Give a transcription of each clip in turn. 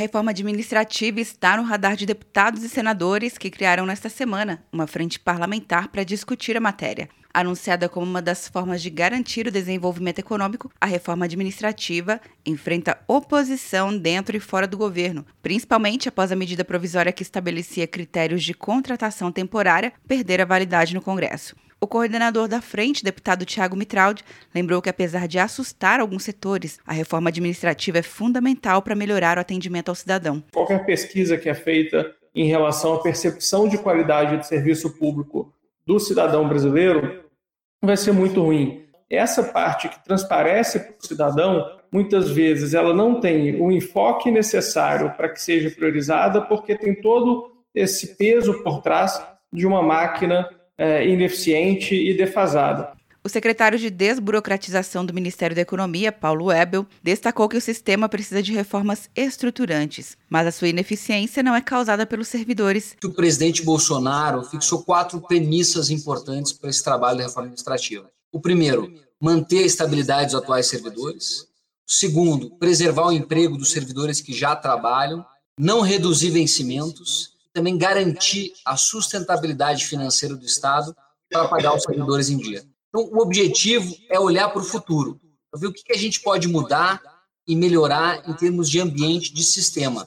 reforma administrativa está no radar de deputados e senadores que criaram nesta semana uma frente parlamentar para discutir a matéria. Anunciada como uma das formas de garantir o desenvolvimento econômico, a reforma administrativa enfrenta oposição dentro e fora do governo, principalmente após a medida provisória que estabelecia critérios de contratação temporária perder a validade no Congresso. O coordenador da frente, deputado Tiago Mitraldi, lembrou que, apesar de assustar alguns setores, a reforma administrativa é fundamental para melhorar o atendimento ao cidadão. Qualquer pesquisa que é feita em relação à percepção de qualidade de serviço público do cidadão brasileiro vai ser muito ruim. Essa parte que transparece para o cidadão, muitas vezes ela não tem o enfoque necessário para que seja priorizada, porque tem todo esse peso por trás de uma máquina é, ineficiente e defasada. O secretário de Desburocratização do Ministério da Economia, Paulo Webel, destacou que o sistema precisa de reformas estruturantes, mas a sua ineficiência não é causada pelos servidores. O presidente Bolsonaro fixou quatro premissas importantes para esse trabalho de reforma administrativa. O primeiro, manter a estabilidade dos atuais servidores. O segundo, preservar o emprego dos servidores que já trabalham, não reduzir vencimentos também garantir a sustentabilidade financeira do Estado para pagar os servidores em dia. Então, o objetivo é olhar para o futuro, ver o que a gente pode mudar e melhorar em termos de ambiente, de sistema,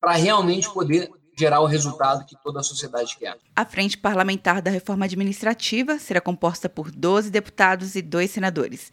para realmente poder gerar o resultado que toda a sociedade quer. A Frente Parlamentar da Reforma Administrativa será composta por 12 deputados e dois senadores.